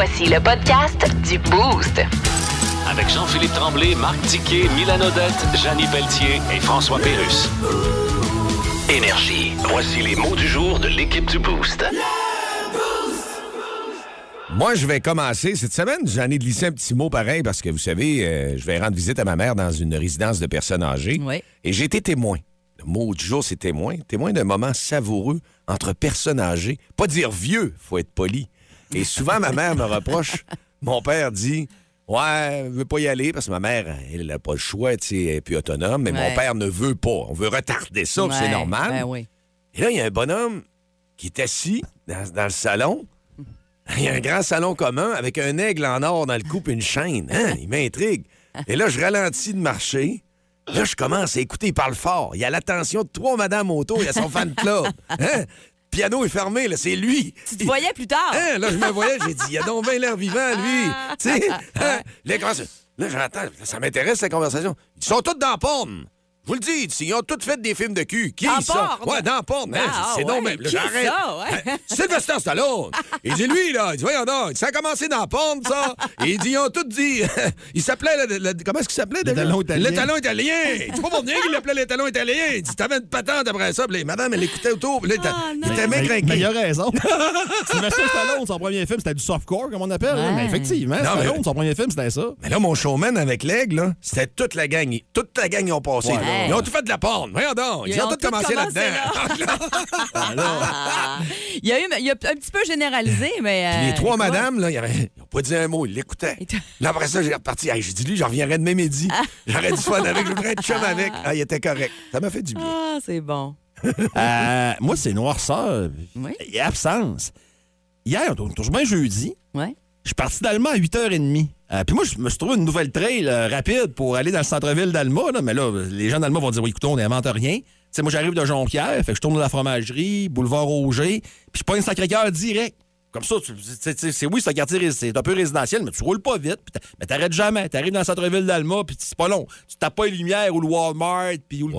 Voici le podcast du Boost. Avec Jean-Philippe Tremblay, Marc Tiquet, Milan Odette, Janine Pelletier et François Pérus. Énergie. Voici les mots du jour de l'équipe du Boost. Moi, je vais commencer cette semaine. J'en ai glissé un petit mot pareil parce que vous savez, euh, je vais rendre visite à ma mère dans une résidence de personnes âgées. Oui. Et j'ai été témoin. Le mot du jour, c'est témoin. Témoin d'un moment savoureux entre personnes âgées. Pas dire vieux, faut être poli. Et souvent, ma mère me reproche. Mon père dit Ouais, elle veut pas y aller parce que ma mère, elle n'a pas le choix, tu sais, elle est plus autonome, mais mon père ne veut pas. On veut retarder ça, c'est normal. ben oui. Et là, il y a un bonhomme qui est assis dans, dans le salon. Il y a un grand salon commun avec un aigle en or dans le cou et une chaîne. Hein? Il m'intrigue. Et là, je ralentis de marcher. Là, je commence à écouter, il parle fort. Il y a l'attention de trois madames autour, il y a son fan club. Hein? Piano est fermé, là, c'est lui. Tu te voyais plus tard. Hein, là, je me voyais, j'ai dit, il a donc bien l'air vivant, lui. tu sais, hein? Là, là, j'entends, ça m'intéresse, cette conversation. Ils sont tous dans la porn. Je vous le dis, ils ont tous fait des films de cul. Qui En ça? porn? Ouais, dans porn. hein, Ah, c'est ouais. non même. Là, Qui j'arrête. ça, ouais? Hein, Sylvester Stallone. Il dit, lui, là, il dit, voyons donc, ça a commencé dans porn, ça. Et il dit, ils ont tous dit, il s'appelait, le- le- comment est-ce qu'il s'appelait? déjà? talon italien. Le talon italien. C'est pas pour rien qu'il l'appelait le talon italien. Il dit, t'avais une patente après ça. Puis madame, elle écoutait autour. Puis là, il était- Ah, il était Mais, maigre mais il a raison. Sylvester Stallone, son premier film, c'était du softcore, comme on appelle. hein. Ouais. Mais effectivement, Non, mais- Stallone, son premier film, c'était ça. Mais là, mon showman avec l'aigle, là, c'était toute la gang. Toute la gang, ils ont passé. Ouais, Ils ont tout fait de la porn. Voyons donc. Ils, Ils ont, ont tout tout commencé commencé là-dedans. Ah. il, y a eu, il y a un petit peu généralisé, mais. Puis euh, les trois madames, là, ils n'ont pas dit un mot. Ils l'écoutaient. Là, après ça, j'ai reparti. Hey, j'ai dit, lui, j'en reviendrai demain midi. J'aurais du fun avec. Je voudrais être chum avec. Ah, il était correct. Ça m'a fait du bien. Ah, c'est bon. Euh, moi, c'est noirceur Oui. et absence. Hier, on touche bien jeudi. Ouais. Je suis parti d'Alma à 8h30. Euh, puis moi, je me suis trouvé une nouvelle trail euh, rapide pour aller dans le centre-ville d'Alma. là. Mais là, les gens d'Alma vont dire, oui, écoutez, on n'invente rien. Tu sais, moi, j'arrive de Jonquière, fait que je tourne de la fromagerie, boulevard Roger, puis je prends une Sacré-Cœur direct. Comme ça, tu- c'est- oui, c'est un quartier, c'est un peu résidentiel, mais tu roules pas vite, puis t'a- mais t'arrêtes jamais. T'arrives dans le centre-ville d'Alma, puis c'est pas long. Tu tapes pas les lumières ou le Walmart, puis ou le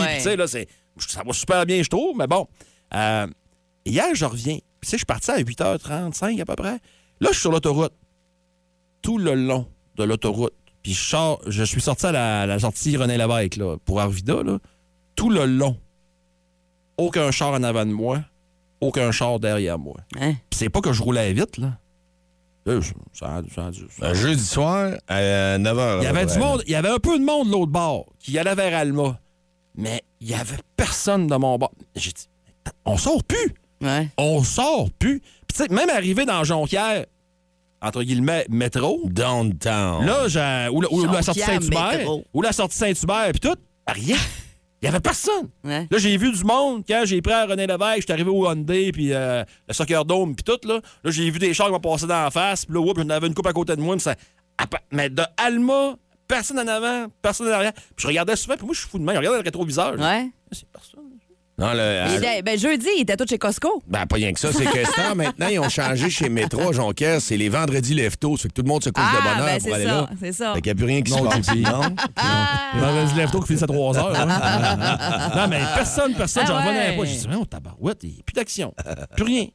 Ouais. Tu sais, là, c'est- ça va super bien, je trouve, mais bon. Euh, hier, je reviens. Puis, tu sais, je suis parti à 8h35 à peu près. Là, je suis sur l'autoroute. Tout le long de l'autoroute. Puis je, sors- je suis sorti à la, la sortie René Lévesque, là, pour Arvida, là. Tout le long. Aucun char en avant de moi. Aucun char derrière moi. Hein? Puis c'est pas que je roulais vite, là. Ça ça ça jeudi soir, à 9h. il y avait du monde, il y avait un peu de monde de l'autre bord qui allait vers Alma. Mais il y avait personne de mon bord. J'ai dit, on sort plus. Ouais. On sort plus. Puis tu sais, même arrivé dans Jonquière, entre guillemets, métro, Downtown. là, j'ai- ou, la- ou la sortie Saint-Hubert, ou la sortie Saint-Hubert, puis tout, rien. Il y avait personne. Ouais. Là, j'ai vu du monde quand j'ai pris à René Lévesque, j'étais arrivé au Hyundai, puis euh, le Soccer Dome, puis tout, là. Là, j'ai vu des chars qui m'ont passé dans la face, puis là, oups, j'en avais une coupe à côté de moi, mais ça... Mais de Alma, personne en avant, personne en arrière. Puis je regardais souvent, puis moi, je suis fou de main. Je regardais le rétroviseur. Ouais. C'est personne. Non, le, Il était- ben, jeudi, il était tout chez Costco. Ben, pas rien que ça. C'est que ce temps, maintenant, ils ont changé chez Métro, Jonquière. C'est les vendredis leftos. C'est que tout le monde se couche de bonne heure ben, pour c'est aller ça, là. c'est ça. Fait qu'il n'y a plus rien qui se Non, passe. JP. Non? Il m'en reste lève-tôt qui finit à 3 heures. hein. non, mais personne, personne, Ah j'en revenais ouais. pas. J'ai dit, mais on tabarouette, il n'y a plus d'action. Plus rien.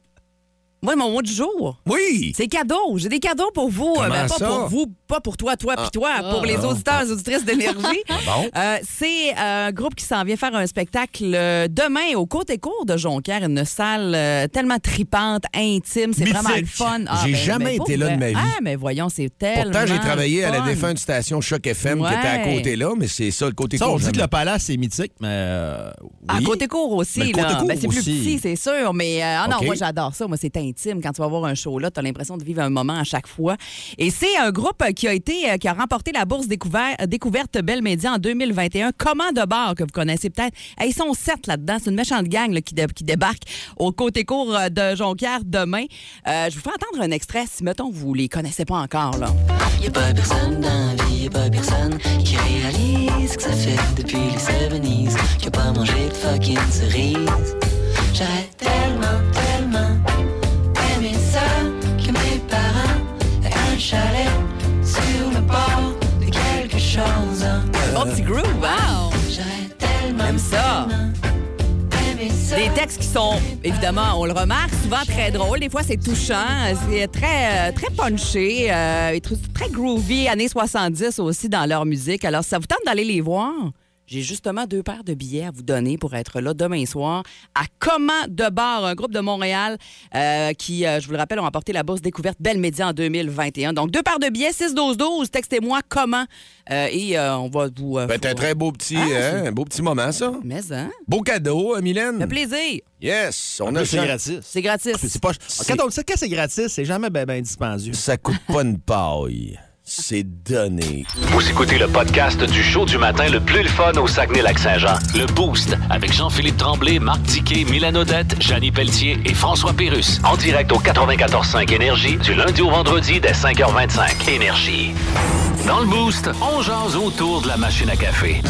Moi, mon mot du jour. Oui! C'est cadeau. J'ai des cadeaux pour vous. Comment Euh, ben, pas ça? pour vous, pas pour toi, toi, puis toi, pour les auditeurs et auditrices d'énergie. bon? Euh, c'est un groupe qui s'en vient faire un spectacle euh, demain au Côté Court de Jonquière, une salle euh, tellement tripante, intime, c'est vraiment le fun. J'ai jamais pour été là de ma vie. Ah, mais voyons, c'est tellement Pourtant, j'ai travaillé à la fun. défunte station Choc FM qui était à côté là, mais c'est ça, le côté Ça, on court, dit que jamais. le palace, c'est mythique, mais. euh, À côté court aussi, Mais là. court Ben, c'est plus aussi. petit, c'est sûr. Mais euh, ah non, moi, j'adore ça. Moi, c'est Quand tu vas voir un show là, tu as l'impression de vivre un moment à chaque fois. Et c'est un groupe qui a été, euh, qui a remporté la bourse découvert- euh, découverte Belle Média en 2021. Comment de bar que vous connaissez peut-être? Ils sont sept là-dedans. C'est une méchante gang qui, dé- qui débarque au côté court euh, de Jonquière demain. Je vous fais entendre un extrait si, mettons, vous les connaissez pas encore. Là. A pas personne dans la vie, a pas personne qui réalise que ça fait depuis les 70s qu'il a pas mangé de fucking. J'aurais tellement, tellement Bon petit groove, hein? J'aurais tellement, J'aime ça. Des textes qui sont, évidemment, on le remarque, souvent très drôles. Des fois, c'est touchant. C'est très, euh, très punché. euh, et très groovy, années 70 aussi dans leur musique. Alors, ça vous tente d'aller les voir? J'ai justement deux paires de billets à vous donner pour être là demain soir à Comment de bar, un groupe de Montréal euh, qui, euh, je vous le rappelle, ont remporté la bourse découverte Belle Média en 2021. Donc, deux paires de billets, 6-12-12. Textez-moi comment euh, et euh, on va vous... c'est un très beau petit, Ah, hein, un beau petit moment, ça. Mais, hein? Beau cadeau, hein, Mylène? Ça fait plaisir. Yes, on a c'est gratis. C'est gratis. C'est pas... Quand, on le sait, quand c'est gratis, c'est jamais ben, ben dispendieux. Ça coûte pas une paille. C'est donné. Vous écoutez le podcast du show du matin le plus le fun au Saguenay-Lac-Saint-Jean. Le Boost avec Jean-Philippe Tremblay, Marc Tiquet, Milan Odette, Janine Pelletier et François Pérus. En direct au 94.5 Énergie du lundi au vendredi dès 5h25. Énergie. Dans le Boost, on jase autour de la machine à café.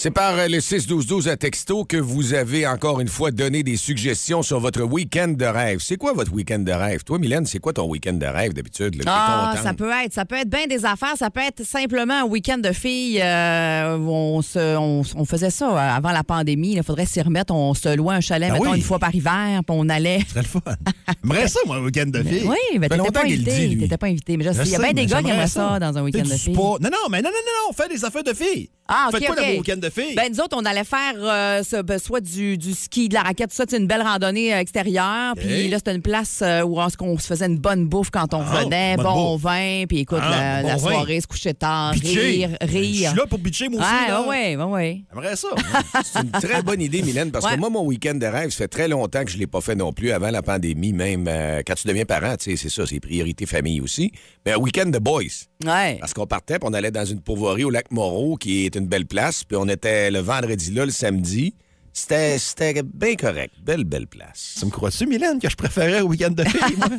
C'est par euh, le 6-12-12 à texto que vous avez encore une fois donné des suggestions sur votre week-end de rêve. C'est quoi votre week-end de rêve? Toi, Mylène, c'est quoi ton week-end de rêve d'habitude? Ah, ça peut être, ça peut être bien des affaires, ça peut être simplement un week-end de filles. euh, on, se, on, on faisait ça euh, avant la pandémie. Il faudrait s'y remettre. On se louait un chalet, Ben mettons, oui. une fois par hiver, puis on allait. C'est le fun. J'aimerais ça, moi, un week-end de filles. Oui, mais fait t'étais pas invité. T'étais pas invité. Mais je sais, il y a bien des gars qui aimeraient ça dans un week-end de filles. Non, non, mais non, non, non, on fait des affaires de filles. Ah, OK, Faites quoi OK. dans vos week-ends de filles? Ben, nous autres, on allait faire euh, ben, soit du, du ski, de la raquette, tout ça, c'est une belle randonnée euh, extérieure. Puis là, c'était une place euh, où on, on se faisait une bonne bouffe quand on Ah, bonne bon bouffe. vin, puis écoute, Ah, la, bon la vin. soirée, se coucher tard, Bitcher. rire, Je rire. suis là pour bitcher, moi aussi. Ouais, ouais, ouais, ouais. J'aimerais ça. C'est une très bonne idée, Mylène, parce Ouais. que moi, mon week-end de rêve, ça fait très longtemps que je ne l'ai pas fait non plus, avant la pandémie, même euh, quand tu deviens parent, tu sais, c'est ça, c'est priorité famille aussi. Mais un week-end de boys. Parce qu'on partait, puis on allait dans une pourvoirie au lac Moreau, qui est une belle place, puis on était le vendredi là, le samedi. C'était c'était bien correct. Belle, belle place. Tu me crois-tu, Mylène, que je préférais un week-end de filles, moi?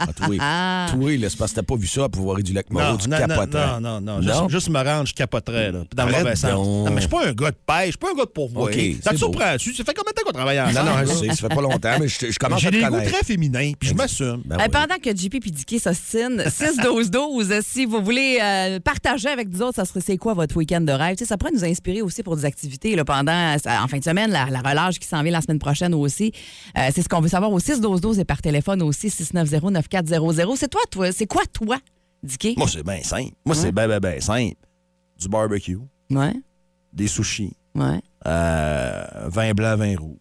Ah, toi, toi, là, c'est parce que t'as pas vu ça à pourvoirie du lac Moreau, non, non, non, capoterais. non, non, non. Juste, juste me rendre, je capoterais, là. Puis Dans le mauvais sens. Non, mais je suis pas un gars de pêche, je suis pas un gars de pourvoir. OK, Ça te surprend-tu? Ça fait combien de temps qu'on travaille Non, ensemble? non, je là? sais, ça fait pas longtemps, mais je, je commence J'ai à te des goûts très féminins, puis je m'assume. Ben Euh, oui. Pendant que JP et Dicky s'ostinent, 6-12-12, si vous voulez euh, partager avec nous autres, ça serait c'est quoi votre week-end de rêve? Ça pourrait nous inspirer aussi pour des activités là, pendant, en fin de semaine, la, la relâche qui s'en vient la semaine prochaine aussi. Euh, c'est ce qu'on veut savoir au 6-12-12 et par téléphone aussi, 690-9400. C'est toi, toi, c'est quoi toi, Dicky? Moi, c'est bien simple. Moi, c'est bien, bien, bien simple. Du barbecue, Ouais, des sushis, ouais. euh, vin blanc, vin rouge.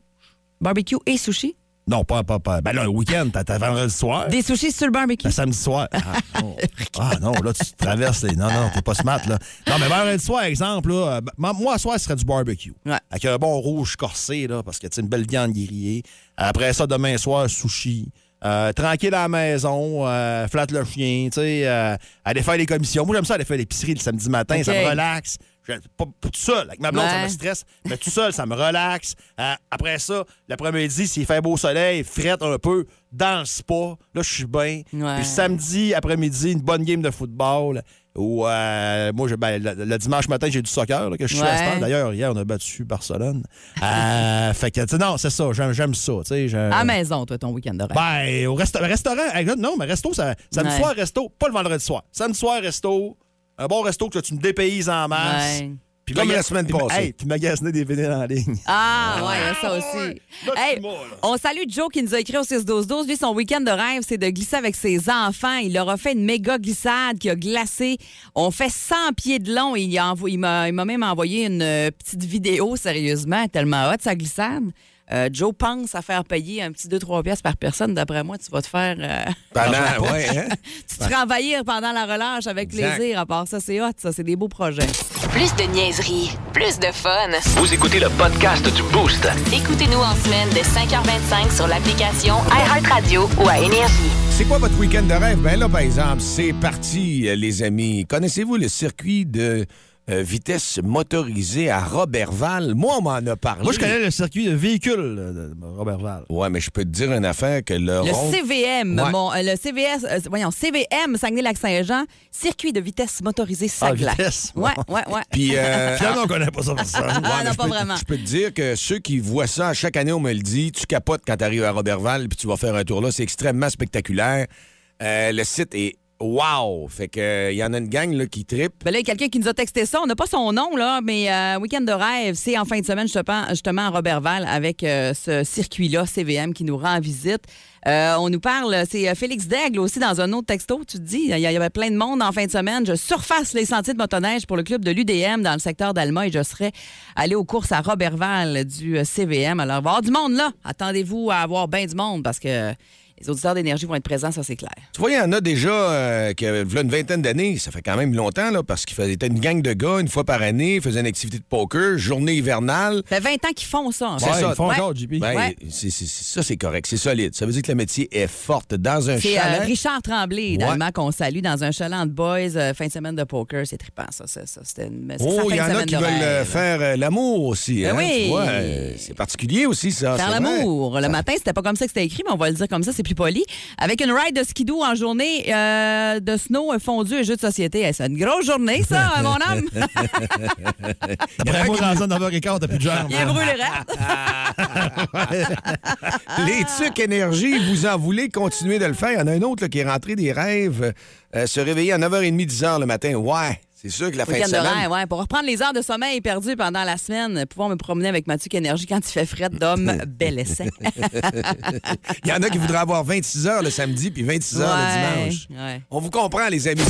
Barbecue et sushi? Non, pas, pas, pas. Ben là, un week-end, t'as vendredi soir. Des sushis sur le barbecue? Ben, samedi soir. Ah non. Ah, non, là, tu traverses les. Non, non, t'es pas smart, là. Non, mais vendredi soir, exemple, là, euh, ben, moi, ce soir, ce serait du barbecue. Ouais. Avec un bon rouge corsé, là, parce que, tu une belle viande grillée. Après ça, demain soir, sushi. Euh, tranquille à la maison, euh, flatte le chien, tu sais, euh, aller faire les commissions. Moi, j'aime ça aller faire l'épicerie le samedi matin, ça me relaxe. Je- Pas, pas tout seul, avec ma blonde, ça me stresse, mais tout seul, ça me relaxe. Euh, après ça, l'après-midi, s'il fait beau soleil, frette un peu, dans le spa, là, je suis bien. Ouais. Puis samedi après-midi, une bonne game de football. Ou euh, moi, je- ben, le, le dimanche matin, j'ai du soccer là, que je suis à Ouais. D'ailleurs, hier, on a battu Barcelone. Euh, fait que, tu sais, non, c'est ça. J'aime, j'aime ça. À maison, toi, ton week-end de rêve. Ben, au resta- restaurant. Non, mais resto, ça, samedi Ouais. soir, resto. Pas le vendredi soir. Samedi soir, resto. Un bon resto que tu me dépayses en masse. Ouais. Puis Comme la semaine passée. Hey, puis magasiner des vinyles en ligne. Ah, ouais, a ça aussi. Hey, là. on salue Joe qui nous a écrit au 6-12-12. Lui, son week-end de rêve, c'est de glisser avec ses enfants. Il leur a fait une méga glissade qui a glacé. On fait 100 pieds de long. Il, a envo- il m'a il m'a même envoyé une euh, petite vidéo, sérieusement, tellement hot, sa glissade. Euh, Joe pense à faire payer un petit 2-3 pièces par personne. D'après moi, tu vas te faire. euh, Pendant, ouais, hein? tu te feras envahir pendant la relâche avec Exact. plaisir. À part ça, c'est hot, ça. C'est des beaux projets. Plus de niaiserie, plus de fun. Vous écoutez le podcast du Boost. Écoutez-nous en semaine de 5h25 sur l'application iHeartRadio ou à Énergie. C'est quoi votre week-end de rêve? Ben là, par exemple, c'est parti, euh, les amis. Connaissez-vous le circuit de euh, vitesse motorisée à Robertval? Moi, on m'en a parlé. Moi, je connais le circuit de véhicules là, de Robertval. Ouais, mais je peux te dire une affaire que le, Le rond- CVM, Ouais. mon, euh, le CVS, euh, voyons, CVM Saguenay-Lac-Saint-Jean, circuit de vitesse motorisée Ah, Saglac. vitesse. Ouais, ouais, ouais. Puis, euh, Finalement, on connaît pas ça personne. Ah, Ouais, non, je pas peux- vraiment. Je peux te dire que ceux qui voient ça, chaque année, on me le dit, tu capotes quand tu arrives à Robertval puis tu vas faire un tour là. C'est extrêmement spectaculaire. Euh, le site est wow! Fait que il y en a une gang qui tripe. Ben là, il y a quelqu'un qui nous a texté ça. On n'a pas son nom, là, mais euh, Week-end de rêve, c'est en fin de semaine, justement, justement à Robertval, avec euh, ce circuit-là, CVM, qui nous rend visite. Euh, on nous parle, c'est euh, Félix Daigle aussi, dans un autre texto. Tu te dis, il y avait plein de monde en fin de semaine. Je surface les sentiers de motoneige pour le club de l'UDM dans le secteur d'Alma et je serais allé aux courses à Robertval du euh, CVM. Alors, il du monde là. Attendez-vous à avoir bien du monde parce que les auditeurs d'énergie vont être présents, ça, c'est clair. Tu vois, il y en a déjà euh, qui avaient voilà une vingtaine d'années. Ça fait quand même longtemps, là, parce qu'ils faisaient c'était une gang de gars, une fois par année, ils faisaient une activité de poker, journée hivernale. Ça fait 20 ans qu'ils font ça. en C'est fait. Ouais, ça. ils font Ouais. encore, JP. Ben, Ouais. c'est- c'est- c'est- ça, c'est correct. C'est solide. Ça veut dire que le métier est forte dans un C'est euh, chalet. Richard Tremblay, Ouais. d'Allemand, qu'on salue dans un chalet de boys, euh, fin de semaine de poker. C'est trippant, ça. ça, ça. C'était une c'est Oh, fin il y de en a semaine qui de veulent rêve. faire euh, l'amour aussi. Ben hein, oui. euh, c'est particulier aussi, ça. Faire c'est l'amour. Le matin, c'était pas comme ça que c'était écrit, mais on va le dire comme ça, c'est plus poli. Avec une ride de skidoo en journée euh, de snow fondu et jeux de société. Hey, c'est une grosse journée, ça, mon homme. Après moi, dans un 9h15, t'as plus de jambes. Il est brûlé. Les trucs énergie, vous en voulez continuer de le faire? Il y en a un autre là, qui est rentré des rêves, euh, se réveiller à 9h30, 10h le matin. Ouais, c'est sûr que la fin de semaine. rêve, ouais. Pour reprendre les heures de sommeil perdues pendant la semaine, pouvoir me promener avec Mathieu Énergie quand il fait fret d'homme, bel essai. Il y en a qui voudraient avoir 26 heures le samedi puis 26 heures Ouais, le dimanche. ouais. On vous comprend, les amis.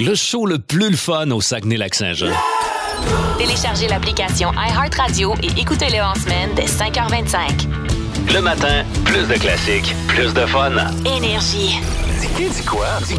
Le show le plus le fun au Saguenay-Lac-Saint-Jean. Téléchargez l'application iHeartRadio et écoutez-le en semaine dès 5h25. Le matin, plus de classiques, plus de fun. Énergie. Dis dis quoi? Dis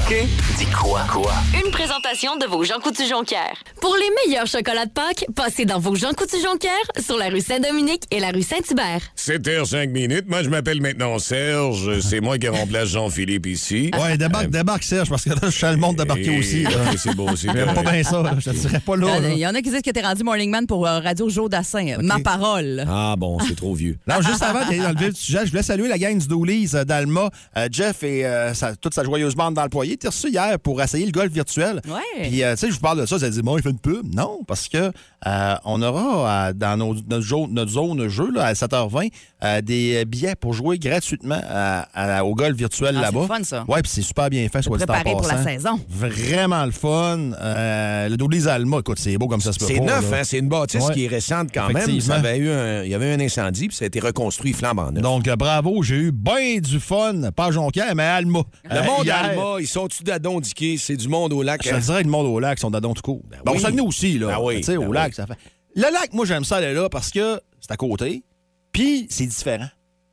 dis quoi? Quoi? Une présentation de vos Jean Coutu-Jonquière. Pour les meilleurs chocolats de Pâques, passez dans vos Jean Coutu-Jonquière sur la rue Saint-Dominique et la rue Saint-Hubert. 7h05 minutes. Moi, je m'appelle maintenant Serge. C'est moi qui remplace Jean-Philippe ici. Ouais, débarque, débarque, Serge, parce que là, je suis le monde débarquer aussi. C'est beau aussi. J'aime pas bien ça, je te dirais pas là. Il y en a qui disent que t'es rendu Morning Man pour euh, Radio Joe Dassin. Ma parole. Ah bon, c'est trop vieux. Non, juste avant d'aller dans le vif du sujet, je voulais saluer la gang du Doolies euh, d'Alma. Euh, Jeff et euh, sa- toute sa joyeuse bande d'employés étaient reçus hier pour essayer le golf virtuel. Ouais. Puis, euh, tu sais, je vous parle de ça, vous allez dire, bon, il fait une pub. Non, parce que euh, on aura euh, dans nos- notre, zone, notre zone jeu là, à 7h20 euh, des billets pour jouer gratuitement à- à- au golf virtuel Ah, c'est là-bas. le fun, ça. Ouais, puis c'est super bien fait, soit dit en pour la saison. Vraiment le fun. Euh, le Doolies Alma, écoute, c'est beau comme ça se peut C'est pas, neuf, hein? C'est une bâtisse Ouais. qui est récente quand même. Effectivement. Ça avait eu un- il y avait eu un incendie, puis ça a été reconstruit flambant neuf. Donc, bravo, j'ai eu bien du fun, pas Jonquière, mais à Alma. Le Euh, monde hier, d'Alma, ils sont-tu d'adondiqués? C'est du monde au lac. Je te dirais le monde au lac, ils sont d'adon tout court. Ben, oui. Au Saguenay aussi, là. Ben oui, Tu sais, ben au oui. lac, ça fait. Le lac, moi, j'aime ça aller là parce que c'est à côté, puis c'est différent.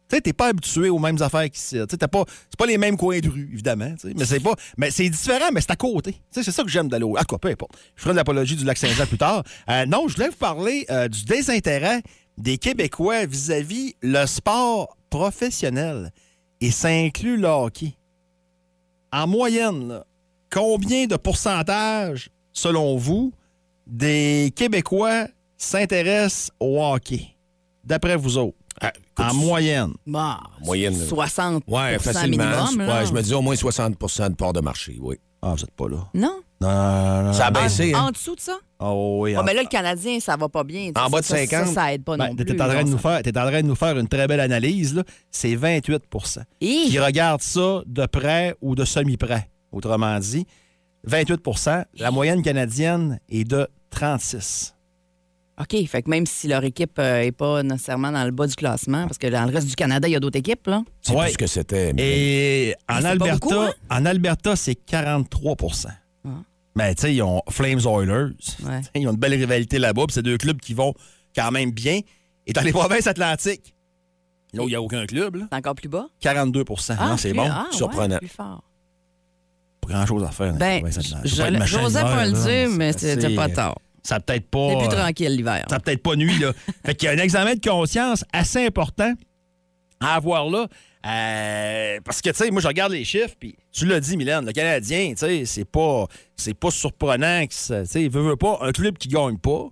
Tu sais, t'es pas habitué aux mêmes affaires qu'ici. Tu sais, pas, c'est pas les mêmes coins de rue, évidemment. tu sais, Mais c'est pas, mais c'est différent, mais c'est à côté. Tu sais, c'est ça que j'aime d'aller au. Ah, quoi, peu importe. Je ferai de l'apologie du lac Saint-Jean plus tard. Euh, non, je voulais vous parler euh, du désintérêt des Québécois vis-à-vis le sport professionnel. Et ça inclut le hockey. En moyenne, là, combien de pourcentage, selon vous, des Québécois s'intéressent au hockey? D'après vous autres? Ah, écoute, En moyenne. Bon, Moyenne. 60 Ouais, facilement. minimum. Ouais, je me dis au moins 60% de part de marché, oui. Ah, vous êtes pas là. Non? Non, non, non. Ça a En, baissé, hein? en dessous de ça? Oh, oui, Ah, en- mais là, le Canadien, ça va pas bien. En bas de ça, 50? Ça, ça aide pas Ben, non plus. t'es en, train de nous ça. faire, t'es en train de nous faire une très belle analyse. là. C'est 28 Hi! qui regardent ça de près ou de semi-près. Autrement dit, 28% La moyenne canadienne est de 36 OK, fait que même si leur équipe n'est pas nécessairement dans le bas du classement, parce que dans le reste du Canada, il y a d'autres équipes, là. C'est Ouais. plus ce que c'était. mais- Et en Alberta, beaucoup, hein? en Alberta, c'est 43% Mais tu sais, ils ont Flames Oilers. Ouais. Ils ont une belle rivalité là-bas. puis C'est deux clubs qui vont quand même bien. Et dans les provinces atlantiques, Là où il n'y a aucun club, là. C'est encore plus bas? 42 non, c'est bon. ah, ouais, surprenant. plus fort. Pas grand-chose à faire. Ben, Ouais, je- peut le là, dire, mais c'est- c'était pas c'est- tard. Ça peut-être pas. C'est plus euh, tranquille l'hiver. Ça a peut-être pas nuit, là. fait qu'il y a un examen de conscience assez important à avoir là. Euh, parce que, tu sais, moi, je regarde les chiffres, puis tu l'as dit, Mylène, le Canadien, tu sais, c'est pas, c'est pas surprenant que ça, tu sais, veut, veut pas, un club qui gagne pas,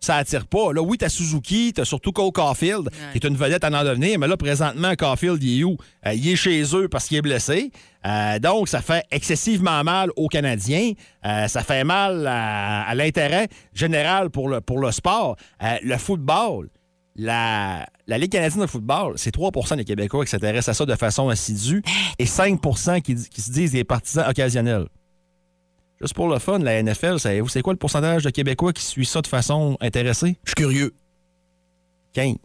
ça attire pas. Là, oui, t'as Suzuki, t'as surtout Cole Caulfield, qui est une vedette à en devenir, mais là, présentement, Caulfield, il est où? Euh, il est chez eux parce qu'il est blessé. Euh, donc, ça fait excessivement mal aux Canadiens. Euh, ça fait mal à, à l'intérêt général pour le, pour le sport. Le football, la, la Ligue canadienne de football, c'est 3% des Québécois qui s'intéressent à ça de façon assidue et 5 qui, qui se disent des partisans occasionnels. Juste pour le fun, la NFL, savez-vous c'est quoi le pourcentage de Québécois qui suit ça de façon intéressée? Je suis curieux. 15.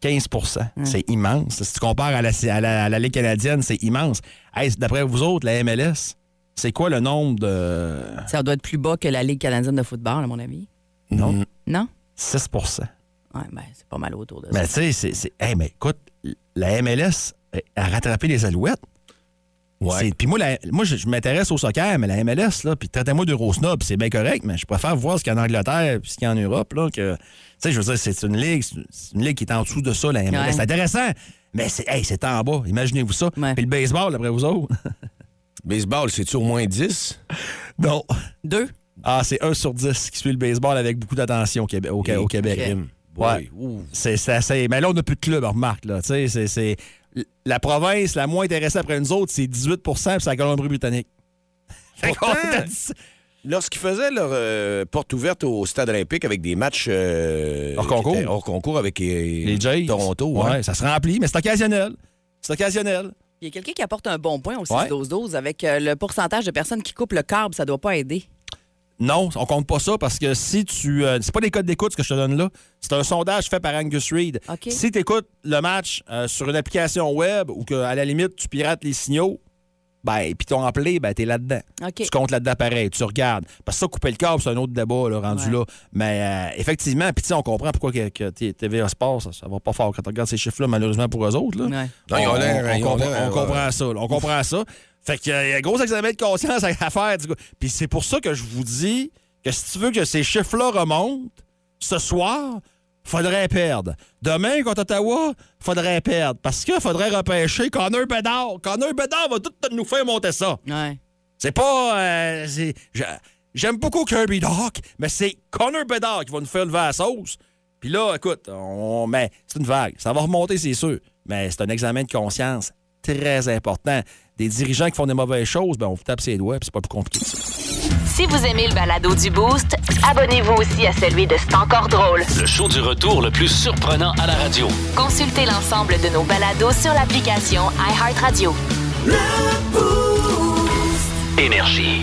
15% C'est immense. Si tu compares à la, à la- à la Ligue canadienne, c'est immense. Hey, D'après vous autres, la MLS, c'est quoi le nombre de. Ça doit être plus bas que la Ligue canadienne de football, à mon avis. Non. Non? 6% Ouais, ben, c'est pas mal autour de ça. Mais tu sais, c'est- c'est. Hey, mais écoute, la MLS a rattrapé les Alouettes. C'est- Puis moi, la- moi je, je m'intéresse au soccer, mais la MLS, là, puis traitez-moi d'Eurosnob, c'est bien correct, mais je préfère voir ce qu'il y a en Angleterre puis ce qu'il y a en Europe, là, que... Tu sais, je veux dire, c'est une ligue, c'est une ligue qui est en dessous de ça, la MLS. Ouais. C'est intéressant, mais c'est hey, c'est en bas, imaginez-vous ça. Puis le baseball, après vous autres? Baseball, c'est-tu au moins 10? non. Deux? Ah, c'est 1 sur 10 qui suit le baseball avec beaucoup d'attention au, Québec- au, au Québec. Ouais. C'est c'est assez. Mais là, on n'a plus de club, remarque. Là. Tu sais, c'est. La province la moins intéressée après nous autres, c'est 18% puis c'est la Colombie-Britannique. Lorsqu'ils faisaient leur euh, porte ouverte au stade olympique avec des matchs euh, Hors concours. hors avec euh, Les Jays. Toronto, Ouais, ouais. ça se remplit, mais c'est occasionnel. C'est occasionnel. Il y a quelqu'un qui apporte un bon point au Ouais. 6-12-12 avec euh, le pourcentage de personnes qui coupent le câble, ça doit pas aider. Non, on compte pas ça parce que si tu. euh, c'est pas des codes d'écoute ce que je te donne là. C'est un sondage fait par Angus Reid. Si tu écoutes le match euh, sur une application web ou qu'à la limite tu pirates les signaux, ben, puis ton appelé, ben, t'es là-dedans. Tu comptes là-dedans pareil, tu regardes. Parce que ça, couper le câble, c'est un autre débat là, rendu Ouais. là. Mais euh, effectivement, puis tu sais, on comprend pourquoi que, que TVA Sport, ça, ça va pas fort quand on regarde ces chiffres-là, malheureusement pour eux autres. Là. Ouais. Non, ils ont On- l'air- on, ils ont comprend, l'air, on euh, comprend ça. là, on comprend ça. Fait qu'il y a un gros examen de conscience à faire. Puis c'est pour ça que je vous dis que si tu veux que ces chiffres-là remontent, ce soir, faudrait perdre. Demain, contre Ottawa, faudrait perdre. Parce qu'il faudrait repêcher Connor Bedard. Connor Bedard va tout nous faire monter ça. Ouais. C'est pas. euh, J'aime beaucoup Kirby Doc, mais c'est Connor Bedard qui va nous faire lever la sauce. Puis là, écoute, on, mais c'est une vague. Ça va remonter, c'est sûr. Mais c'est un examen de conscience très important. Des dirigeants qui font des mauvaises choses, ben on vous tape ses doigts, puis c'est pas plus compliqué que ça. Si vous aimez le balado du Boost, abonnez-vous aussi à celui de C'est encore drôle. Le show du retour le plus surprenant à la radio. Consultez l'ensemble de nos balados sur l'application iHeartRadio. Énergie.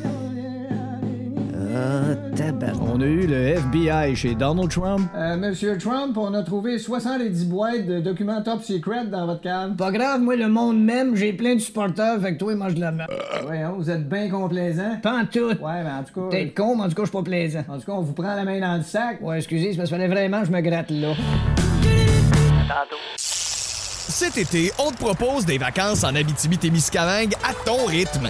Ah, tabac. On a eu le FBI chez Donald Trump. Euh, Monsieur Trump, on a trouvé 70 boîtes de documents top secret dans votre cave. Pas grave, moi, le monde même, j'ai plein de supporters, fait que toi, mange de la merde. Voyons, vous êtes bien complaisant. Pas en tout. Ouais, mais en tout cas. Peut-être con, mais en tout cas, je suis pas plaisant. En tout cas, on vous prend la main dans le sac. Ouais, excusez, c'est parce qu'il fallait vraiment que je me gratte là. Cet été, on te propose des vacances en Abitibi-Témiscamingue à ton rythme.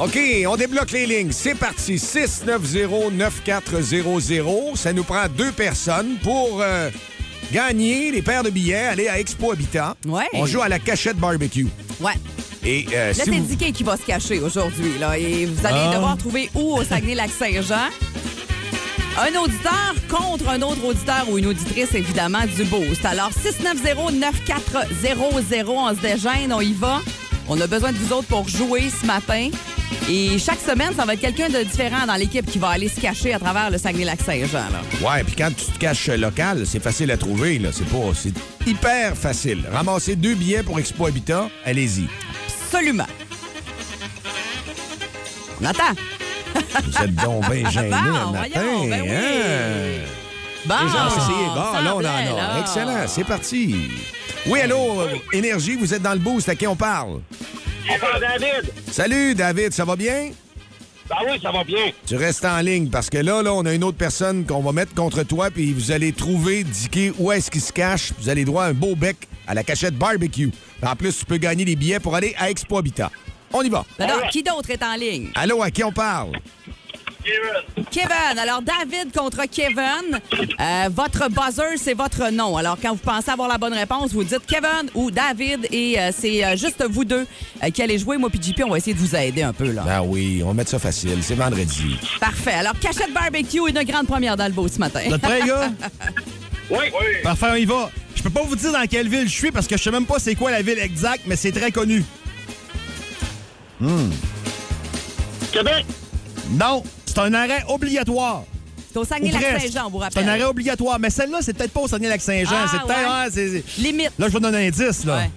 OK, on débloque les lignes. C'est parti. 690-9400. Ça nous prend deux personnes pour euh, gagner les paires de billets, aller à Expo Habitat. Ouais. On joue à la cachette barbecue. Ouais. Et euh, Là, si c'est vous- Dicky qui va se cacher aujourd'hui. Là, et vous allez Ah. devoir trouver où au Saguenay-Lac-Saint-Jean. Un auditeur contre un autre auditeur ou une auditrice, évidemment, du Boost. Alors, 690-9400, on se dégêne, on y va. On a besoin de vous autres pour jouer ce matin. Et chaque semaine, ça va être quelqu'un de différent dans l'équipe qui va aller se cacher à travers le Saguenay-Lac-Saint-Jean. Ouais, puis quand tu te caches local, c'est facile à trouver, là. C'est pas. C'est hyper facile. Ramassez deux billets pour Expo Habitat, allez-y. Absolument. On attend. Vous êtes donc bien gênés Bon, matin. voyons, ben oui. hein? Bon, essayé. Bon, là, on en a. Excellent, c'est parti. Oui, allô, Énergie, vous êtes dans le boost. À qui on parle? David! Salut, David, ça va bien? Ben oui, ça va bien. Tu restes en ligne parce que là, là, on a une autre personne qu'on va mettre contre toi, puis vous allez trouver, diquer où est-ce qu'il se cache. Vous allez droit à un beau bec à la cachette barbecue. En plus, tu peux gagner des billets pour aller à Expo Habitat. On y va. Ben non, qui d'autre est en ligne? Allô, à qui on parle? Kevin. Alors, David contre Kevin. Euh, votre buzzer, c'est votre nom. Alors, quand vous pensez avoir la bonne réponse, vous dites Kevin ou David et euh, c'est euh, juste vous deux euh, qui allez jouer. Moi JP, on va essayer de vous aider un peu. là. Ben oui, on va mettre ça facile. C'est vendredi. Parfait. Alors, cachette barbecue, une grande première dans le beau ce matin. Vous êtes prêts, les gars? Oui. Parfait, on y va. Je peux pas vous dire dans quelle ville je suis parce que je sais même pas c'est quoi la ville exacte, mais c'est très connu. Québec! Non, c'est un arrêt obligatoire. C'est au Saguenay-Lac-Saint-Jean, vous presque. C'est un arrêt obligatoire. Mais celle-là, c'est peut-être pas au Saguenay-Lac-Saint-Jean. Ah, c'est peut-être. ouais. Limite. Là, je vais donner un indice, là. Ouais.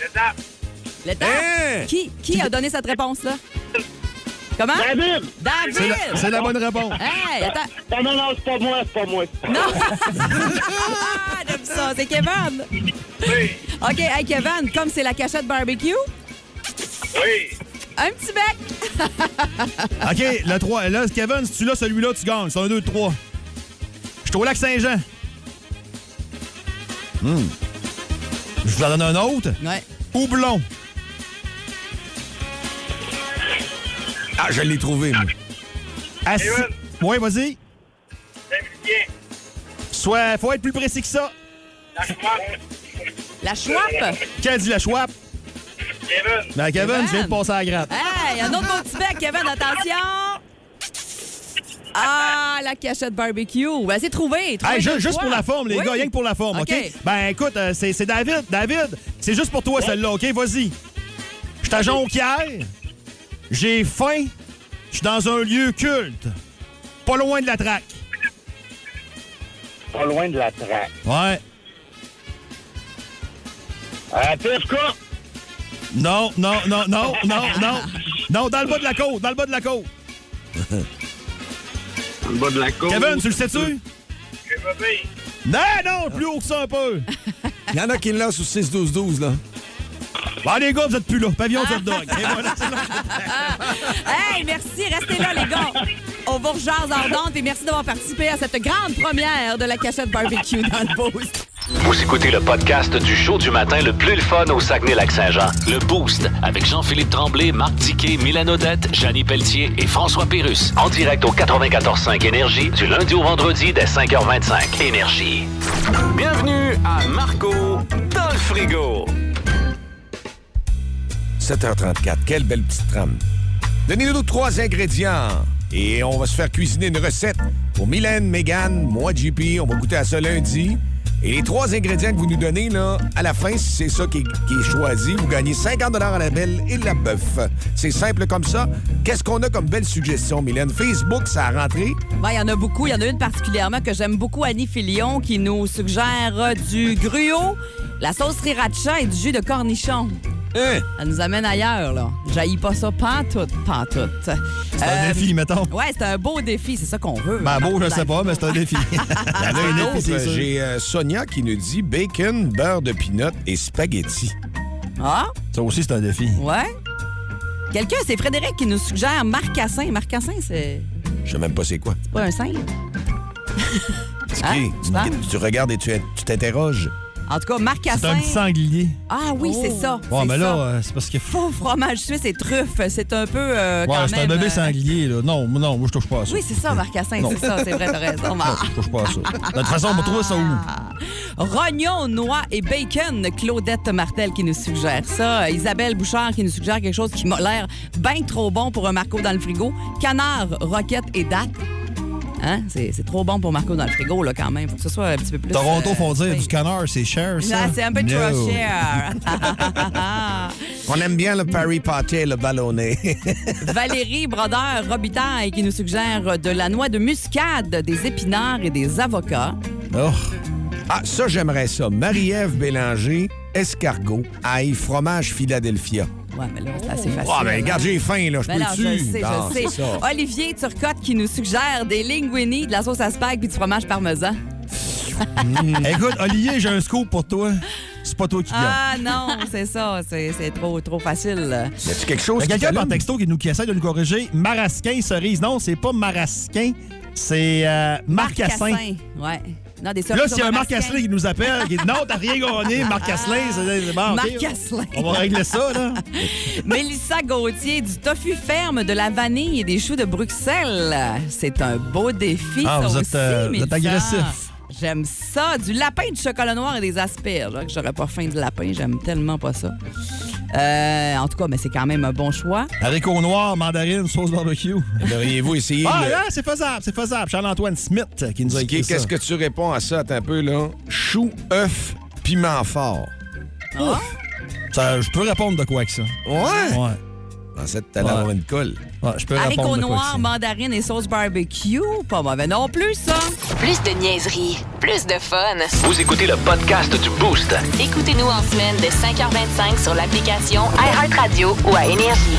L'étape! L'étape. Hein? Qui, qui a donné cette réponse-là? Comment? David! David! C'est la, bonne réponse. Hey, attends. Non, non, non, c'est pas moi, c'est pas moi. Non! ah, j'aime ça. C'est Kevin. Oui! OK, hey, Kevin, comme c'est la cachette barbecue, Oui! Un petit bec. OK, le 3. Là, Kevin, si tu l'as, celui-là, tu gagnes. C'est un 2, 3. Je suis au lac Saint-Jean. Hmm. Je vous en donne un autre. Ouais. Houblon. Ah, je l'ai trouvé, moi. Assis. Oui, vas-y. Soit, faut être plus précis que ça. La Chouette! La chouappe. Qui a dit la chouappe? Kevin! Ben, Kevin, Kevin. je viens de passer à la gratte. Hey, un autre beau petit bec, Kevin, attention. Ah, la cachette barbecue. Ben, c'est trouvé. trouvé Hey, juste pour la forme, les Oui. gars, rien que pour la forme, OK? Ben, écoute, euh, c'est c'est David. David, c'est juste pour toi, celle-là, OK? Vas-y. Je suis à Jonquière. J'ai faim. Je suis dans un lieu culte. Pas loin de la traque. Pas loin de la traque. Ouais. À PFK! Non, non, non, non, non, non. Non, dans le bas de la côte, dans le bas de la côte. En bas de la côte. Kevin, tu le sais-tu? Non, non, plus haut que ça un peu. Il y en a qui le lancent au 6-12-12, là. Bon, les gars, vous êtes plus là. Pavillon hot dog. Voilà. Hey, merci. Restez là, les gars. On vous rejase ardente et merci d'avoir participé à cette grande première de la cachette barbecue dans le boost. Vous écoutez le podcast du show du matin le plus le fun au Saguenay-Lac-Saint-Jean. Le Boost avec Jean-Philippe Tremblay, Marc Tiquet, Milan Odette, Janine Pelletier et François Pérus. En direct au 94.5 Énergie du lundi au vendredi dès 5h25. Énergie. Bienvenue à Marco dans le frigo. 7h34, quelle belle petite trame. Donnez-nous trois ingrédients et on va se faire cuisiner une recette pour Mylène, Megan, moi, JP. On va goûter à ça lundi. Et les trois ingrédients que vous nous donnez, là, à la fin, si c'est ça qui est, choisi, vous gagnez 50 à la belle et la bœuf. C'est simple comme ça. Qu'est-ce qu'on a comme belle suggestion, Mylène? Facebook, ça a rentré. Ben, Il y en a beaucoup. Il y en a une particulièrement que j'aime beaucoup, Annie Filion, qui nous suggère euh, du gruau, la sauce sriracha et du jus de cornichon. Hein? Ça nous amène ailleurs, là. J'haïs pas ça pantoute, pantoute. C'est un Euh, défi, mettons. Ouais, c'est un beau défi, c'est ça qu'on veut. Ben, beau, je sais pas, mais c'est un défi. Il y en a Un une défi, autre. c'est sûr. J'ai euh, Sonia qui nous dit bacon, beurre de pinot et spaghetti. Ah, Ça aussi, c'est un défi. ouais. Quelqu'un, c'est Frédéric qui nous suggère marcassin. Marcassin, c'est Je sais même pas c'est quoi. pas un sein. C'est Hein? Tu? Tu, tu regardes et tu tu t'interroges. En tout cas, C'est marcassin. un petit sanglier. Ah oui, c'est ça. Ouais, c'est mais là, ça. euh, c'est parce que. Faux fromage suisse et truffe, c'est un peu euh, Ouais, c'est un bébé euh, sanglier, là. Non, moi, non, moi, je touche pas à ça. Oui, c'est ça, Marcassin, Non. c'est ça, c'est vrai, t'as raison. Non, je touche pas à ça. De toute façon, on va trouver ça où? Rognon, noix et bacon, Claudette Martel qui nous suggère ça. Isabelle Bouchard qui nous suggère quelque chose qui m'a l'air bien trop bon pour un Marco dans le frigo. Canard, roquette et date. Hein? C'est trop bon pour Marco dans le frigo, là, quand même. Faut que ce soit un petit peu plus. Toronto euh, font dire du canard, c'est cher, ça. Ah, c'est un peu No. trop cher. On aime bien le Paris Pâté, le ballonné. Valérie Brodeur Robitaille qui nous suggère de la noix de muscade, des épinards et des avocats. Oh. Ah, ça, j'aimerais ça. Marie-Ève Bélanger, escargot, ail, fromage Philadelphia. Ouais, mais là, c'est assez facile. Ah, ben, regarde, j'ai faim, là. Je Ben non, peux-tu? je sais, je sais. c'est ça. Olivier Turcotte qui nous suggère des linguini, de la sauce à spag puis du fromage parmesan. Écoute, Olivier, j'ai un scoop pour toi. C'est pas toi qui gagne. Ah non, c'est ça. C'est c'est trop, trop facile. Y a-tu quelque chose Il y a qui quelqu'un par texto qui, nous, qui essaie de nous corriger. Marasquin cerise. Non, c'est pas marasquin. C'est euh, marcassin. Ouais. Non, des Là, s'il y a un Marc. Asselin qui nous appelle, qui dit non, t'as rien gagné, Marc Asselin, c'est c'est bon. Marc Asselin. On va régler ça, là. Mélissa Gauthier, du tofu ferme, de la vanille et des choux de Bruxelles. C'est un beau défi, Ah, ça vous êtes, euh, vous êtes agressif. J'aime ça. Du lapin, du chocolat noir et des aspires. Là, que j'aurais pas faim de lapin. J'aime tellement pas ça. Euh, en tout cas, mais c'est quand même un bon choix. Haricots noirs, mandarine, sauce barbecue. Devriez-vous essayer Ah, le- là, c'est faisable, c'est faisable. Charles-Antoine Smith qui nous a Ok, écrit. Qu'est-ce que tu réponds à ça? Attends un peu, là. Chou, œuf, piment fort. Ah. Ça, Je peux répondre de quoi avec ça? Ouais? Ouais. Pensais que t'allais Ouais. avoir une colle. Ouais, je peux Haricots de noirs, avec ça. mandarine et sauce barbecue. Pas mauvais non plus, ça. Plus de niaiserie, plus de fun. Vous écoutez le podcast du Boost. Écoutez-nous en semaine de 5h25 sur l'application iHeartRadio ou à Énergie.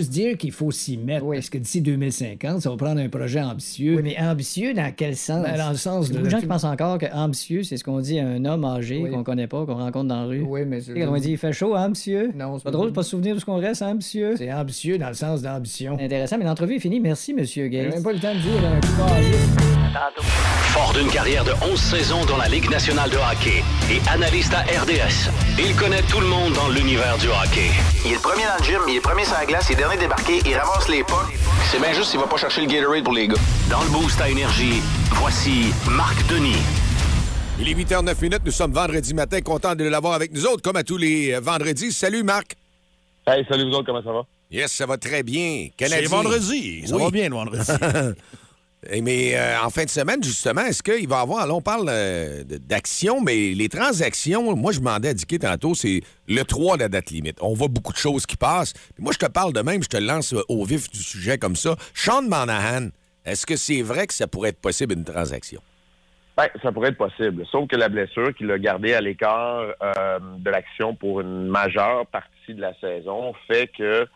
Juste dire qu'il faut s'y mettre. Parce que d'ici 2050, ça va prendre un projet ambitieux. Oui, mais ambitieux dans quel sens? Ben, dans le sens Il y a de- de gens qui pensent encore que ambitieux, c'est ce qu'on dit à un homme âgé Oui. qu'on connaît pas, qu'on rencontre dans la rue. Oui, mais sais, quand on dit il fait chaud, hein, monsieur? Non, C'est pas drôle de pas se souvenir de ce qu'on reste, hein, monsieur? C'est ambitieux dans le sens d'ambition. Intéressant, mais l'entrevue est finie. Merci, monsieur J'ai Gates. même pas le temps de dire un coup Fort d'une carrière de 11 saisons dans la Ligue nationale de hockey et analyste à RDS, il connaît tout le monde dans l'univers du hockey. Il est le premier dans le gym, il est premier sur la glace, il est dernier débarqué, il ramasse les pas. C'est bien juste s'il va pas chercher le Gatorade pour les gars. Dans le boost à énergie, voici Marc Denis. Il est 8h09 minutes. Nous sommes vendredi matin. Content de l'avoir avec nous autres, comme à tous les vendredis. Salut, Marc. Hey, salut vous autres, comment ça va? Yes, ça va très bien. C'est Canadien. vendredi. Ça Oui. va bien, le vendredi. Mais euh, en fin de semaine, justement, est-ce qu'il va y avoir, là, on parle euh, d'action, mais les transactions, moi, je demandais à Dicky tantôt, c'est le 3, la date limite. On voit beaucoup de choses qui passent. Moi, je te parle de même, je te lance euh, au vif du sujet comme ça. Sean Monahan, est-ce que c'est vrai que ça pourrait être possible une transaction? Ben, ça pourrait être possible. Sauf que la blessure qui l'a gardé à l'écart euh, de l'action pour une majeure partie de la saison fait que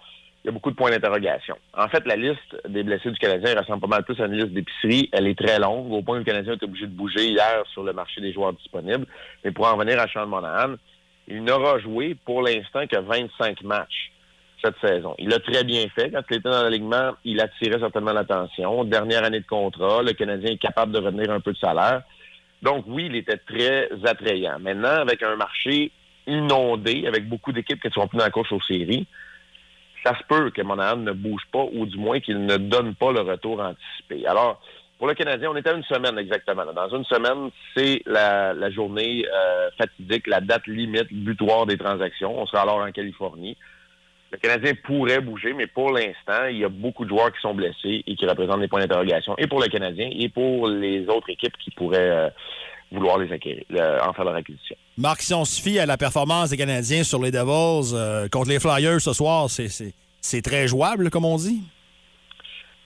il y a beaucoup de points d'interrogation. En fait, la liste des blessés du Canadien ressemble pas mal plus à une liste d'épicerie. Elle est très longue, au point où le Canadien est obligé de bouger hier sur le marché des joueurs disponibles. Mais pour en revenir à Sean Monahan, il n'aura joué pour l'instant que 25 matchs cette saison. Il a très bien fait. Quand il était dans l'alignement, il attirait certainement l'attention. Dernière année de contrat, le Canadien est capable de retenir un peu de salaire. Donc oui, il était très attrayant. Maintenant, avec un marché inondé, avec beaucoup d'équipes qui ne sont plus dans la course aux séries, ça se peut que Monahan ne bouge pas ou du moins qu'il ne donne pas le retour anticipé. Alors, pour le Canadien, on est à une semaine exactement. Dans une semaine, c'est la, journée euh, fatidique, la date limite butoir des transactions. On sera alors en Californie. Le Canadien pourrait bouger, mais pour l'instant, il y a beaucoup de joueurs qui sont blessés et qui représentent des points d'interrogation, et pour le Canadien, et pour les autres équipes qui pourraient euh, vouloir les acquérir, euh, en faire leur acquisition. Marc, si on se fie à la performance des Canadiens sur les Devils euh, contre les Flyers ce soir, c'est- c'est c'est très jouable, comme on dit?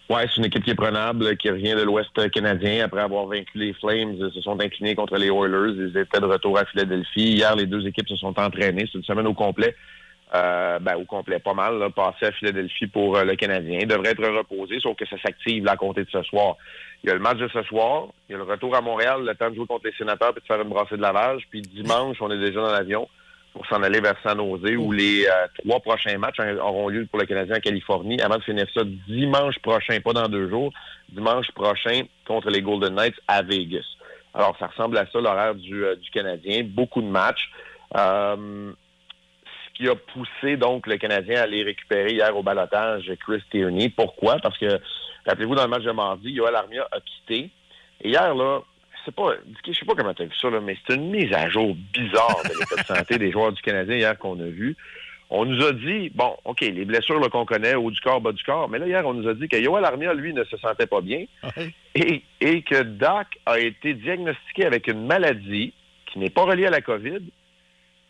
Ouais, c'est une équipe qui est prenable, qui revient de l'Ouest canadien après avoir vaincu les Flames. Ils se sont inclinés contre les Oilers. Ils étaient de retour à Philadelphie. Hier, les deux équipes se sont entraînées. C'est une semaine au complet. Euh, ben, au complet, pas mal, là, passé à Philadelphie pour euh, le Canadien. Il devrait être reposé, sauf que ça s'active là, à compter de ce soir. Il y a le match de ce soir, il y a le retour à Montréal, le temps de jouer contre les sénateurs puis de faire une brassée de lavage. Puis dimanche, on est déjà dans l'avion pour s'en aller vers San Jose, où les euh, trois prochains matchs hein, auront lieu pour le Canadien en Californie, avant de finir ça dimanche prochain, pas dans deux jours, dimanche prochain contre les Golden Knights à Vegas. Alors, ça ressemble à ça, l'horaire du, euh, du Canadien. Beaucoup de matchs. Euh, ce qui a poussé donc le Canadien à aller récupérer hier au balotage Chris Tierney. Pourquoi? Parce que, rappelez-vous, dans le match de mardi, Yoel Armia a quitté. Et hier, là, c'est pas, je sais pas comment tu as vu ça, là, mais c'est une mise à jour bizarre de l'état de santé des joueurs du Canadien hier qu'on a vu. On nous a dit, bon, OK, les blessures qu'on connaît, haut du corps, bas du corps, mais là, hier, on nous a dit que Yoel Armia, lui, ne se sentait pas bien et, et que Doc a été diagnostiqué avec une maladie qui n'est pas reliée à la COVID,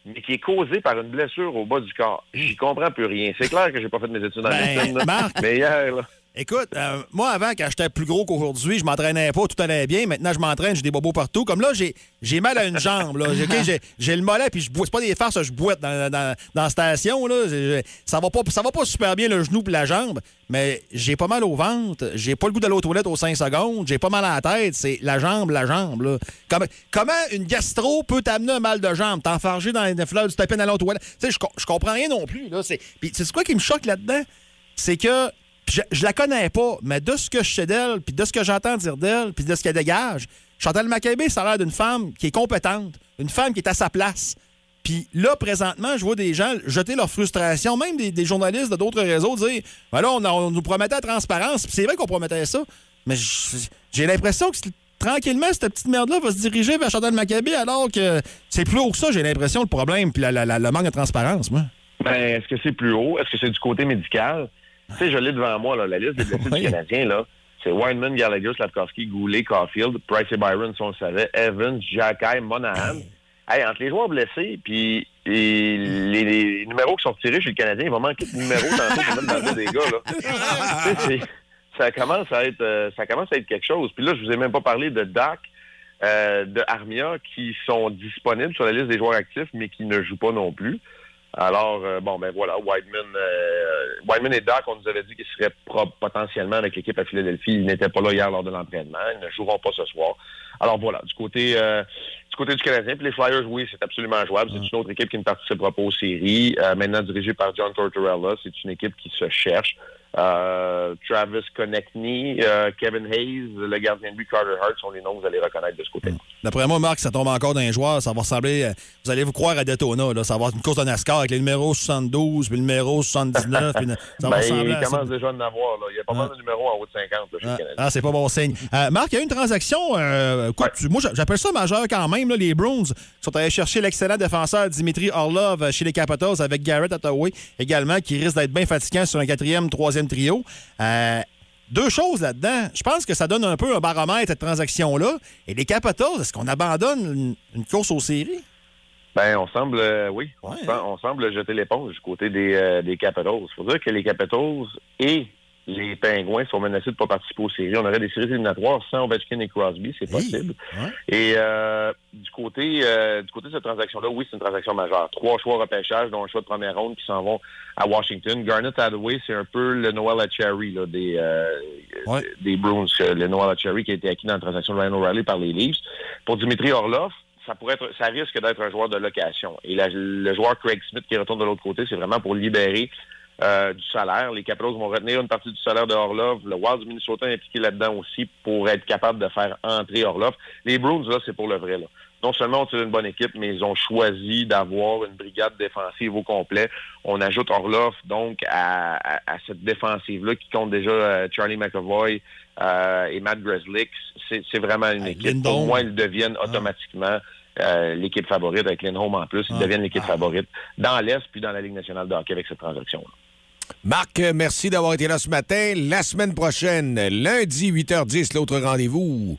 mais qui est causée par une blessure au bas du corps. J'y comprends plus rien. C'est clair que j'ai pas fait mes études en Ben, médecine, là. Marc. mais hier, là, Écoute, euh, moi, avant, quand j'étais plus gros qu'aujourd'hui, je m'entraînais pas, tout allait bien. Maintenant, je m'entraîne, j'ai des bobos partout. Comme là, j'ai, mal à une jambe. Là. J'ai, le mollet, puis je bois. C'est pas des farces, je boite dans, dans, dans la station. Là. Ça, va pas, ça va pas super bien le genou puis la jambe, mais j'ai pas mal au ventre. J'ai pas le goût d'aller aux toilettes aux 5 secondes. J'ai pas mal à la tête. C'est la jambe, la jambe. Là. Comme- comment une gastro peut t'amener un mal de jambe? T'enfarger dans les fleurs du tapis d'aller aux toilettes? Tu sais, je, co- je comprends rien non plus. Là. C'est, puis c'est quoi qui me choque là-dedans? C'est que je, la connais pas, mais de ce que je sais d'elle, puis de ce que j'entends dire d'elle, puis de ce qu'elle dégage, Chantal Maccabé, ça a l'air d'une femme qui est compétente, une femme qui est à sa place. Puis là, présentement, je vois des gens jeter leur frustration, même des, journalistes de d'autres réseaux, dire ben là, on, nous promettait la transparence, puis c'est vrai qu'on promettait ça, mais j'ai l'impression que tranquillement, cette petite merde-là va se diriger vers Chantal Maccabé, alors que c'est plus haut que ça, j'ai l'impression, le problème, puis le manque de transparence, moi. Ben, est-ce que c'est plus haut? Est-ce que c'est du côté médical? Tu sais, je l'ai devant moi, là, la liste des blessés du Canadien, là. C'est Weinman, Gallagher, Slavkovski, Goulet, Caulfield, Price et Byron, si on le savait, Evans, Jacky, Monahan. Hey, entre les joueurs blessés puis et les, les numéros qui sont retirés chez le Canadien, il va manquer de numéros tantôt pour mettre dans le des gars, là. Tu sais, c'est- ça commence à être euh, ça commence à être quelque chose. Puis là, je vous ai même pas parlé de Dak, euh, de Armia qui sont disponibles sur la liste des joueurs actifs, mais qui ne jouent pas non plus. Alors, euh, bon, ben voilà, Whiteman, euh, Whiteman et Doc, on nous avait dit qu'ils seraient pro- potentiellement avec l'équipe à Philadelphie. Ils n'étaient pas là hier lors de l'entraînement. Ils ne joueront pas ce soir. Alors voilà, du côté euh, du côté du Canadien, puis les Flyers, oui, c'est absolument jouable. C'est une autre équipe qui ne participera pas aux séries. Euh, maintenant dirigée par John Tortorella, c'est une équipe qui se cherche. Euh, Travis Konechny, euh, Kevin Hayes, le gardien de but Carter Hart sont les noms que vous allez reconnaître de ce côté. D'après moi, Marc, ça tombe encore d'un joueur. Ça va ressembler. euh, Vous allez vous croire à Daytona. Là. Ça va être une course de NASCAR avec les numéros 72 puis le numéro 79. puis ça va Ben, ressembler il à commence déjà à en avoir. Là. Il y a pas mal de numéros en haut de 50 là, chez le Ah, ah, c'est pas bon signe. Euh, Marc, il y a une transaction. tu- moi, j'a- j'appelle ça majeur quand même. là, les Bruins sont allés chercher l'excellent défenseur Dimitri Orlov chez les Capitals avec Garrett Attaway également, qui risque d'être bien fatigant sur un quatrième, troisième trio. Euh, deux choses là-dedans. Je pense que ça donne un peu un baromètre, cette transaction-là. Et les Capitals, est-ce qu'on abandonne une, une course aux séries? Ben, on semble, euh, oui, on, on semble jeter l'éponge du côté des, euh, des Capitals. Il faut dire que les Capitals et les Pingouins sont menacés de ne pas participer aux séries. On aurait des séries éliminatoires sans Ovechkin et Crosby, c'est possible. Et euh, du côté euh, du côté de cette transaction-là, oui, c'est une transaction majeure. Trois choix repêchage, dont un choix de première ronde qui s'en vont à Washington. Garnet Hathaway, c'est un peu le Noel Cherry là, des, euh, des Bruins, euh, le Noel Cherry qui a été acquis dans la transaction de Ryan O'Reilly par les Leafs. Pour Dimitri Orlov, ça pourrait être, ça risque d'être un joueur de location. Et la- le joueur Craig Smith qui retourne de l'autre côté, c'est vraiment pour libérer euh, du salaire. Les Capitals vont retenir une partie du salaire de Orlov. Le Wild du Minnesota est impliqué là-dedans aussi pour être capable de faire entrer Orlov. Les Bruins, là, c'est pour le vrai. Là. Non seulement ont-ils une bonne équipe, mais ils ont choisi d'avoir une brigade défensive au complet. On ajoute Orlov, donc, à, à- à cette défensive-là qui compte déjà euh, Charlie McAvoy euh, et Matt Grzelcyk. C'est vraiment une équipe. Lindholm. Pour moi, ils deviennent automatiquement euh, l'équipe favorite avec Lindholm en plus. Ils deviennent l'équipe favorite dans l'Est puis dans la Ligue nationale de hockey avec cette transaction-là. Marc, euh, merci d'avoir été là ce matin. La semaine prochaine, lundi, 8h10, l'autre rendez-vous.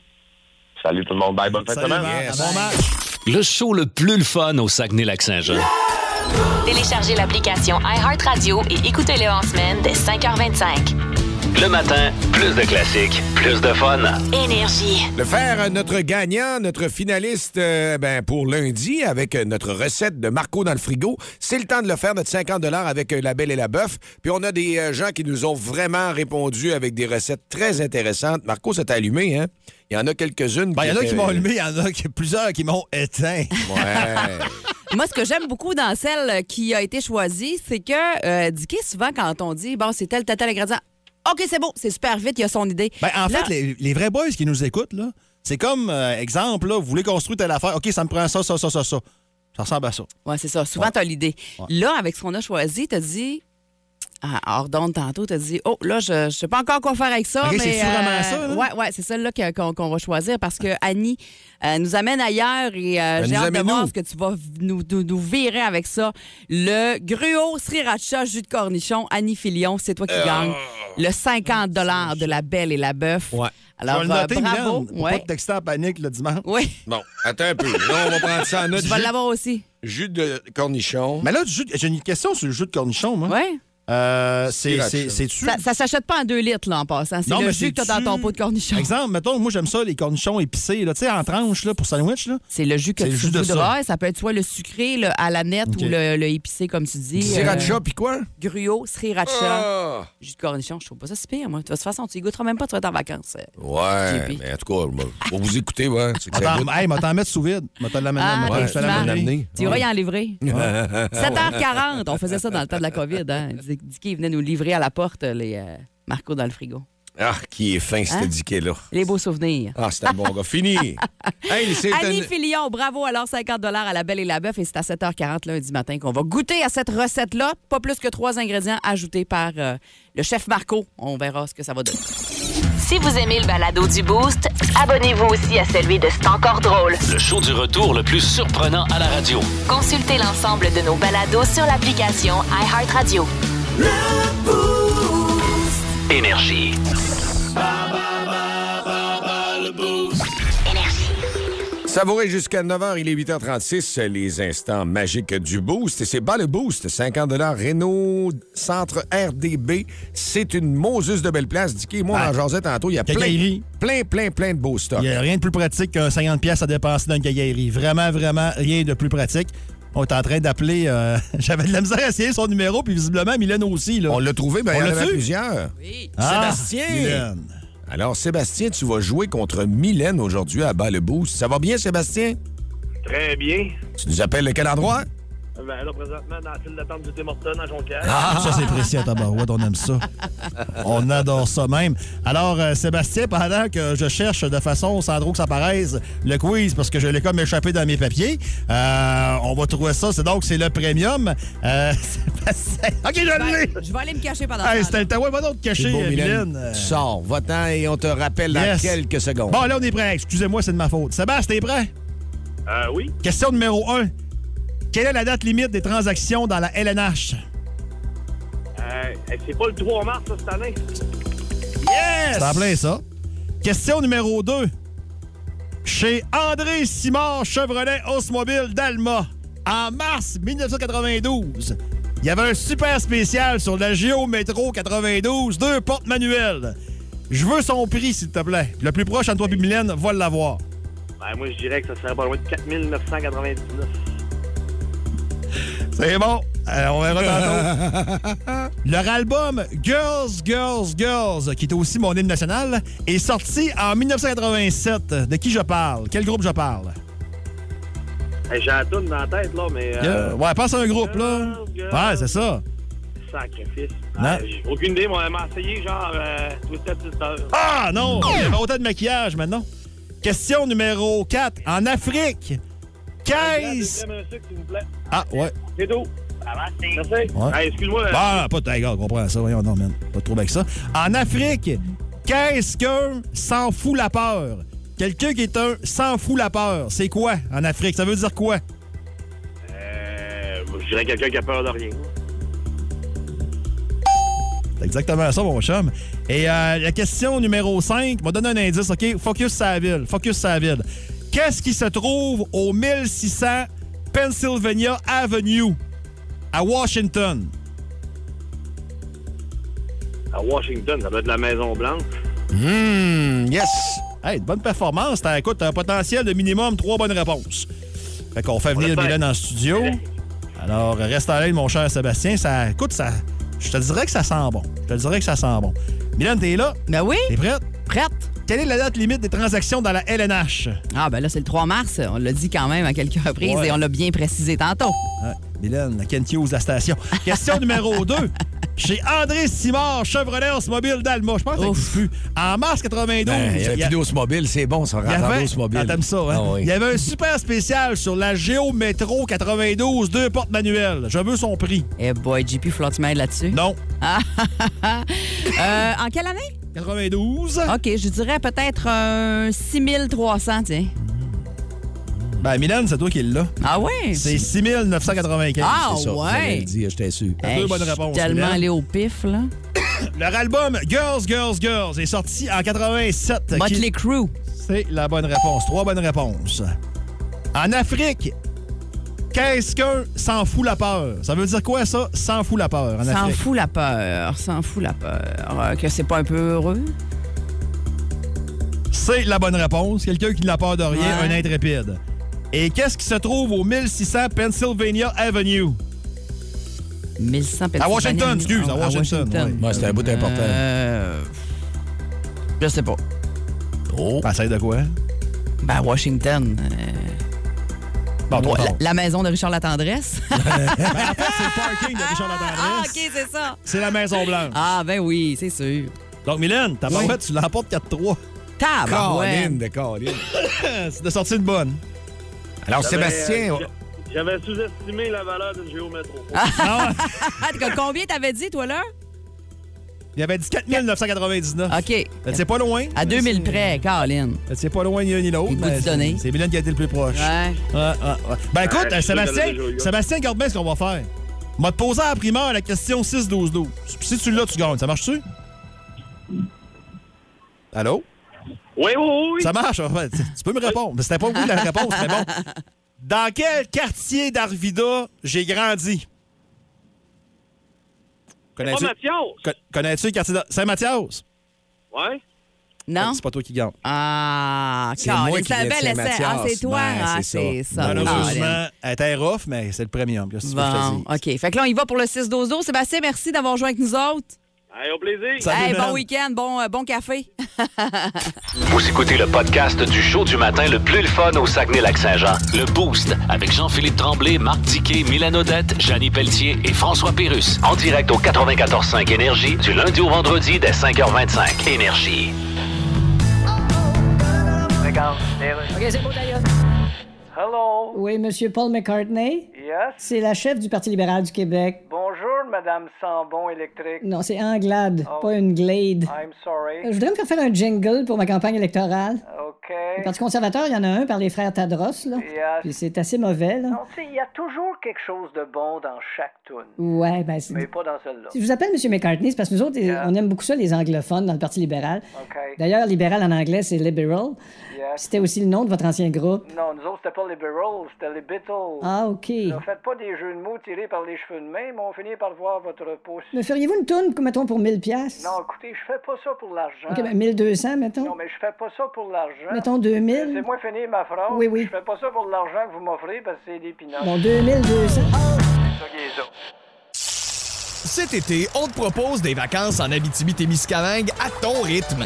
Salut tout le monde. Bye, bonne fin de semaine. Le show le plus le fun au Saguenay-Lac-Saint-Jean. Téléchargez l'application iHeartRadio et écoutez-le en semaine dès 5h25. Le matin, plus de classiques, plus de fun. Énergie. Le faire euh, notre gagnant, notre finaliste euh, ben, pour lundi avec euh, notre recette de Marco dans le frigo. C'est le temps de le faire, notre 50 avec la belle et la bœuf. Puis on a des euh, gens qui nous ont vraiment répondu avec des recettes très intéressantes. Marco, ça t'a allumé, hein? Il y en a quelques-unes. Ben, Il y en a qui m'ont allumé, il y en a qui- plusieurs qui m'ont éteint. Ouais. Moi, ce que j'aime beaucoup dans celle qui a été choisie, c'est que, euh, Dicky, souvent, quand on dit, bon, c'est tel, tel, tel ingrédient, OK, c'est beau, c'est super vite, il a son idée. Ben, en Là- fait, les, les vrais boys qui nous écoutent, là, c'est comme, euh, exemple, là, vous voulez construire telle affaire. OK, ça me prend ça, ça, ça, ça, ça. Ça ressemble à ça. Oui, c'est ça. Souvent, tu as l'idée. Là, avec ce qu'on a choisi, tu as dit. Ah, hors d'onde tantôt, tu as dit Oh, là, je ne sais pas encore quoi faire avec ça. Mais, c'est vraiment ça, là? Oui, ouais, c'est celle-là qu'on qu'on va choisir parce que Annie euh, nous amène ailleurs et euh, Elle j'ai hâte de voir ce que tu vas nous, nous, nous virer avec ça. Le gruau sriracha jus de cornichon, Annie Filion, c'est toi qui Euh. gagne le 50 de la belle et la bœuf. Ouais. Alors, noter, euh, bravo. Mylène, pour Ouais. pas te texter en panique le dimanche. Oui, Bon, attends un peu. Là, on va prendre ça en note. tu vas l'avoir aussi. jus de cornichon. Mais là, du jus- j'ai une question sur le jus de cornichon, moi. Oui. Euh, c'est, Ça, ça s'achète pas en deux litres, là, en passant. C'est Non, le mais jus que tu as c'est-tu- dans ton pot de cornichon. Exemple, mettons, moi, j'aime ça, les cornichons épicés, là, tu sais, en tranches, là, pour sandwich, là. C'est le jus que tu jus de voudras. Ça. peut être soit le sucré, le à la nette ou le, le épicé, comme tu dis. Sriracha, Euh, puis quoi? gruau, sriracha, Ah! jus de cornichon. Je trouve pas ça si pire, moi. De toute façon, tu y goûteras même pas, tu vas être en vacances. euh. Ouais, JP. mais en tout cas, pour vous écouter, ouais, c'est que Attends, hey, m'a t'en mettre sous vide. M'a t'en l'amener. Ah. Tu iras y en livrer. 7h40, on faisait ça dans le temps de la COVID. Hein. Dicky venait nous livrer à la porte les euh, Marco dans le frigo. Ah, qui est fin, Hein? ce diquet-là. Les beaux souvenirs. Ah, c'est un bon gars. Fini. hey, c'est Annie un... Filion, bravo. Alors, 50 à la Belle et la Bœuf. Et c'est à 7h40 lundi matin qu'on va goûter à cette recette-là. Pas plus que trois ingrédients ajoutés par euh, le chef Marco. On verra ce que ça va donner. Si vous aimez le balado du Boost, abonnez-vous aussi à celui de C'est encore drôle. Le show du retour le plus surprenant à la radio. Consultez l'ensemble de nos balados sur l'application iHeartRadio. Énergie. Savourez jusqu'à 9h, il est 8h36, les instants magiques du Boost. Et c'est bas le Boost, 50 Renault Centre RDB. C'est une Moses de belle place. Dicky, moi, on en jasait tantôt. Il y a plein, plein, plein, plein de beaux stocks. Il n'y a rien de plus pratique qu'un 50$ pièces à dépenser dans une. Vraiment, vraiment, rien de plus pratique. On est en train d'appeler. euh, J'avais de la misère à essayer son numéro, puis visiblement, Mylène aussi. Là. On l'a trouvé, ben, On il y en su? plusieurs. Ah, Sébastien! Mylène. Alors, Sébastien, tu vas jouer contre Mylène aujourd'hui à bas le Boost. Ça va bien, Sébastien? Très bien. Tu nous appelles de quel endroit? Ben là, présentement, dans la file d'attente du Tim à Jonquière. Ah, ça, c'est précis à tabarouette, on aime ça. On adore ça même. Alors, euh, Sébastien, pendant que je cherche de façon sans trop que ça paraisse le quiz, parce que je l'ai comme échappé dans mes papiers, euh, on va trouver ça. C'est donc, c'est le premium. Euh, Sébastien. OK, je Je l'ai! vais, je vais aller me cacher pendant Hey, c'était le temps. Ouais, va donc te cacher, beau, Mylène. Mylène. Tu sors, va-t'en et on te rappelle dans quelques secondes. Bon, là, on est prêt. Excusez-moi, c'est de ma faute. Sébastien, t'es prêt? Euh, oui. Question numéro 1. Quelle est la date limite des transactions dans la LNH? Euh, c'est pas le 3 mars, ça, cette année? Yes! C'est en plein ça. Question numéro 2. Chez André Simard Chevrolet Osmobile d'Alma, en mars 1992, il y avait un super spécial sur la Géo Métro 92, deux portes manuelles. Je veux son prix, s'il te plaît. Le plus proche, Antoine Mylène, va l'avoir. Ben, moi, je dirais que ça serait pas loin de 4999. C'est bon. Euh, on verra tantôt. Leur album Girls, Girls, Girls, qui était aussi mon hymne national, est sorti en 1987. De qui je parle? Quel groupe je parle? Hey, J'ai la toune dans la tête, là, mais... euh. Ouais, pense à un groupe, là. Ouais, c'est ça. Sacrifice. Aucune idée, moi, elle m'a essayé, genre, euh, Twisted Sister. Ah non! Il y avait autant de maquillage maintenant. Question numéro 4. En Afrique, qu'est-ce... Crème un sucre, s'il vous plaît. Ah, ouais. C'est tout. Merci. Ouais. Hey, excuse-moi. euh, Bah, pas de hey, gars, on comprend ça. Voyons, non, man. Pas trop avec ça. En Afrique, qu'est-ce qu'un sans fout la peur? Quelqu'un qui est un sans fout la peur, c'est quoi en Afrique? Ça veut dire quoi? euh, je dirais quelqu'un qui a peur de rien. C'est exactement ça, mon chum. Et euh, la question numéro 5, m'a donné un indice, OK? Focus sur la ville. Focus sur la ville. Qu'est-ce qui se trouve au 1600 Pennsylvania Avenue à Washington? À Washington, ça doit être la Maison-Blanche. Hum, yes! Hey, bonne performance. T'as, écoute, t'as un potentiel de minimum trois bonnes réponses. Fait qu'on fait venir. Mylène en studio. Alors, reste à l'aide, mon cher Sébastien. Ça, écoute, ça, je te dirais que ça sent bon. Je te dirais que ça sent bon. Mylène, t'es là? Ben oui. T'es prête? Prête. Quelle est la date limite des transactions dans la LNH? Ah, ben là, c'est le 3 mars. On l'a dit quand même à quelques reprises Ouais. et on l'a bien précisé tantôt. Ouais, Mylène, Kent Hughes, la station. Question numéro 2. Chez André Simard, Chevrolet Mobile d'Alma. Je pense que ça plus. En mars 92, Ben, il y il y a a- plus mobile, c'est bon, ça rentre avait, en mobile. Ah, t'aimes ça, hein? Ah oui. Il y avait un super spécial sur la Géo Métro 92, deux portes manuelles. Je veux son prix. Eh boy, JP, faut là-dessus. Non. Euh, en quelle année? 92. OK, je dirais peut-être un 6300, tiens. Ben, Mylène, c'est toi qui l'as. Ah ouais? C'est 6995. Ah c'est ça. ouais? J'étais sûr. T'as Hey, deux bonnes je suis réponses. tellement allé au pif, là. Leur album Girls, Girls, Girls est sorti en 87. Motley Crue. C'est la bonne réponse. Trois bonnes réponses. En Afrique, qu'est-ce qu'un s'en fout la peur? Ça veut dire quoi, ça? S'en fout la peur en S'en fout la peur, s'en fout la peur. Euh, que c'est pas un peu heureux? C'est la bonne réponse. Quelqu'un qui n'a peur de rien, Ouais. un intrépide. Et qu'est-ce qui se trouve au 1600 Pennsylvania Avenue? 1100 À Washington, excuse, à Ah, Washington. ouais. Ouais, c'était un bout important. Euh, je sais pas. Oh. Essaye de quoi? Ben, Washington. euh, Bon, ton ouais, la, maison de Richard Latendresse. Ben, en fait, c'est le parking de Richard ah, Latendresse. OK, c'est ça. C'est la Maison Blanche. Ah, ben oui, c'est sûr. Donc, Mylène, ta Oui. tu l'emportes 4-3. Tabarouette. Caroline de Caroline. c'est de sortie de bonne. Alors, Sébastien, euh, J'avais sous-estimé la valeur d'une géométro. Ah, combien t'avais dit, toi, là? Il avait dit 4999. OK. C'est pas loin. À 2000 près, Caroline. C'est pas loin ni un ni l'autre. C'est- Mylène qui a été le plus proche. Ouais. Ouais, ouais, ouais. Ben écoute, Ouais, Sébastien. Sébastien, regarde bien ce qu'on va faire? On va te poser à la primeur la question 6-12-12. Puis Si tu l'as, tu gagnes. Ça marche-tu? Allô? Oui, oui, oui. Ça marche? Ouais, tu tu peux me répondre. Mais C'était pas vous la réponse, mais bon. Dans quel quartier d'Arvida j'ai grandi? Pas Connais-tu Mathias. Con- connais-tu le quartier de Saint-Mathias? Ouais. Non? C'est pas toi qui gagne. Ah, C'est moi qui c'est essai. Saint-Mathias. Ah, c'est toi. Ben, ah, c'est c'est ça. ça. Malheureusement, elle était rough, mais c'est le premium. Bon? OK. Fait que là, on y va pour le 6-12-12. Sébastien, merci d'avoir joué avec nous autres. Allez, au plaisir. Salut, Hey, bon week-end, bon, euh, bon café. Vous écoutez le podcast du show du matin le plus le fun au Saguenay-Lac-Saint-Jean. Le Boost avec Jean-Philippe Tremblay, Marc Tiquet, Milan Odette, Janine Pelletier et François Pérus. En direct au 94.5 Énergie du lundi au vendredi dès 5h25. Énergie. OK, c'est beau, d'ailleurs. Hello. Oui, Monsieur Paul McCartney. Yes. C'est la chef du Parti libéral du Québec. Bonjour, Madame Sambon électrique. Non, c'est Anglade, Oh. pas une Glade. I'm sorry. Euh, Je voudrais me faire faire un jingle pour ma campagne électorale. OK. Le Parti conservateur, il y en a un par les frères Tadros, là. Puis c'est assez mauvais, là. Non, tu il y a toujours quelque chose de bon dans chaque tune. Ouais, ben c'est... Mais pas dans celle-là. Si je vous appelle M. McCartney, c'est parce que nous autres, Yeah. on aime beaucoup ça, les anglophones, dans le Parti libéral. OK. D'ailleurs, libéral en anglais, c'est liberal. Yes. C'était aussi le nom de votre ancien groupe? Non, nous autres, c'était pas les Beatles, c'était les Beatles. Ah, OK. Ne faites pas des jeux de mots tirés par les cheveux de main, mais on finit par voir votre pouce. Me feriez-vous une toune, mettons, pour 1000 pièces Non, écoutez, je fais pas ça pour l'argent. OK, ben 1200, mettons. Non, mais je fais pas ça pour l'argent. Mettons 2000. C'est moi finir ma phrase. Oui, oui. Je fais pas ça pour l'argent que vous m'offrez parce que c'est des pinottes. Bon, 2200. C'est ça qui est ça. Cet été, on te propose des vacances en Abitibi-Témiscamingue à ton rythme.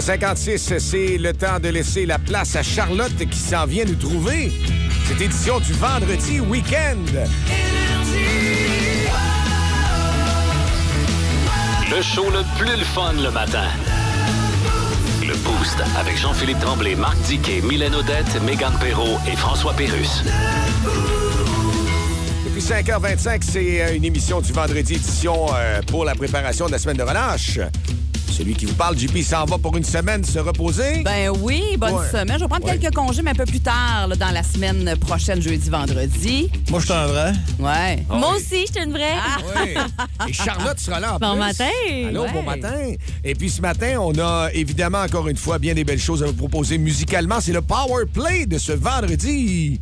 8h56, c'est le temps de laisser la place à Charlotte qui s'en vient nous trouver. Cette édition du vendredi week-end. Le show le plus le fun le matin. Le Boost avec Jean-Philippe Tremblay, Marc Diquet, Mylène Odette, Megan Perrault et François Pérus. Depuis 5h25, c'est euh, une émission du vendredi édition euh, pour la préparation de la semaine de relâche. Celui qui vous parle, JP, s'en va pour une semaine se reposer? Ben oui, bonne Ouais. semaine. Je vais prendre Ouais. quelques congés, mais un peu plus tard, là, dans la semaine prochaine, jeudi, vendredi. Moi, je suis un vrai. Ouais. Moi aussi, je suis une vraie. Oui. Et Charlotte sera là en Bon plus. matin. Allô, Ouais. bon matin. Et puis ce matin, on a évidemment encore une fois bien des belles choses à vous proposer musicalement. C'est le Power Play de ce vendredi.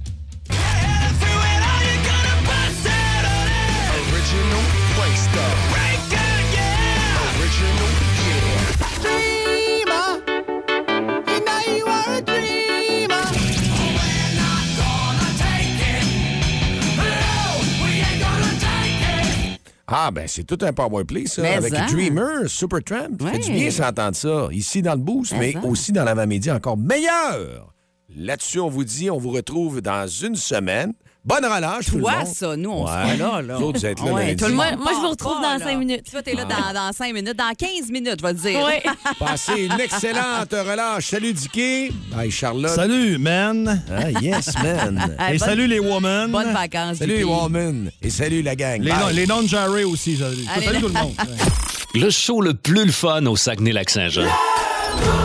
Ah, ben c'est tout un power play, ça, Mais avec hein? Dreamer, Supertramp. Ça fait du Ouais. bien s'entendre ça. Ici dans le boost, mais, Mais hein? aussi dans l'avant-midi encore meilleur. Là-dessus, on vous dit, on vous retrouve dans une semaine. Bonne relâche, tout le Toi, monde. ça, nous, on Ouais. sera là. là. Vous autres, vous êtes là Ouais, lundi. tout le monde Moi, je vous retrouve pas, dans cinq minutes. Toi, t'es là dans, dans cinq minutes. Dans 15 minutes, je vais te dire. Oui. Passez une excellente relâche. Salut, Dicky. Bye, Charlotte. Salut, man. Ah, yes, man. Et bonne- salut les women. Bonnes vacances. Salut, JP. woman. Et salut, la gang. Les, Bye. non- les non-jarrés aussi. Salut, Allez, salut là. tout le monde. Le show le plus le fun au Saguenay-Lac-Saint-Jean.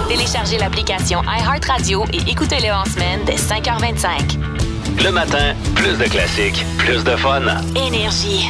Téléchargez l'application iHeartRadio et écoutez-le en semaine dès 5h25. Le matin, plus de classiques, plus de fun. Énergie.